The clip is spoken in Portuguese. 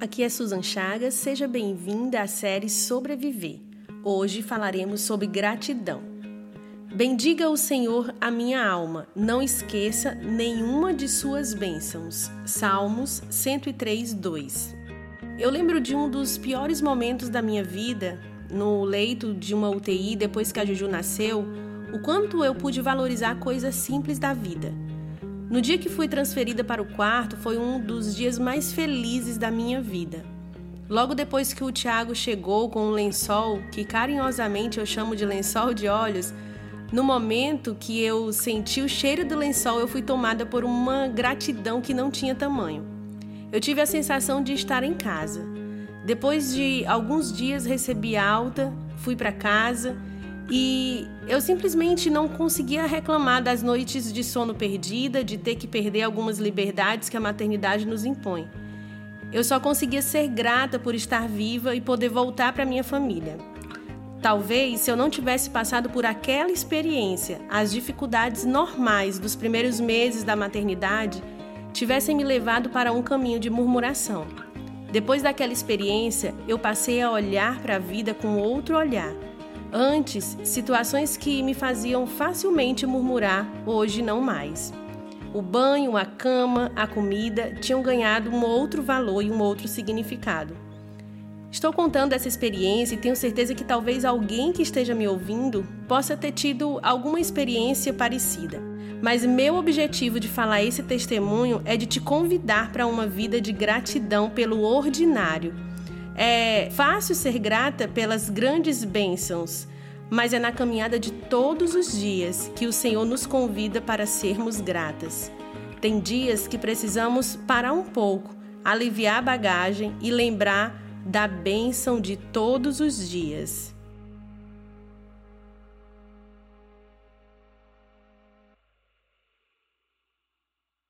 aqui é Susan Chagas, seja bem-vinda à série Sobreviver. Hoje falaremos sobre gratidão. Bendiga o Senhor a minha alma, não esqueça nenhuma de suas bênçãos. Salmos 103, 2. Eu lembro de um dos piores momentos da minha vida, no leito de uma UTI depois que a Juju nasceu, o quanto eu pude valorizar coisas simples da vida. No dia que fui transferida para o quarto, foi um dos dias mais felizes da minha vida. Logo depois que o Tiago chegou com um lençol, que carinhosamente eu chamo de lençol de olhos, no momento que eu senti o cheiro do lençol, eu fui tomada por uma gratidão que não tinha tamanho. Eu tive a sensação de estar em casa. Depois de alguns dias recebi alta, fui para casa e eu simplesmente não conseguia reclamar das noites de sono perdida, de ter que perder algumas liberdades que a maternidade nos impõe. Eu só conseguia ser grata por estar viva e poder voltar para minha família. Talvez, se eu não tivesse passado por aquela experiência, as dificuldades normais dos primeiros meses da maternidade tivessem me levado para um caminho de murmuração. Depois daquela experiência, eu passei a olhar para a vida com outro olhar Antes, situações que me faziam facilmente murmurar, hoje não mais. O banho, a cama, a comida tinham ganhado um outro valor e um outro significado. Estou contando essa experiência e tenho certeza que talvez alguém que esteja me ouvindo possa ter tido alguma experiência parecida. Mas meu objetivo de falar esse testemunho é de te convidar para uma vida de gratidão pelo ordinário é fácil ser grata pelas grandes bênçãos, mas é na caminhada de todos os dias que o Senhor nos convida para sermos gratas. Tem dias que precisamos parar um pouco, aliviar a bagagem e lembrar da bênção de todos os dias.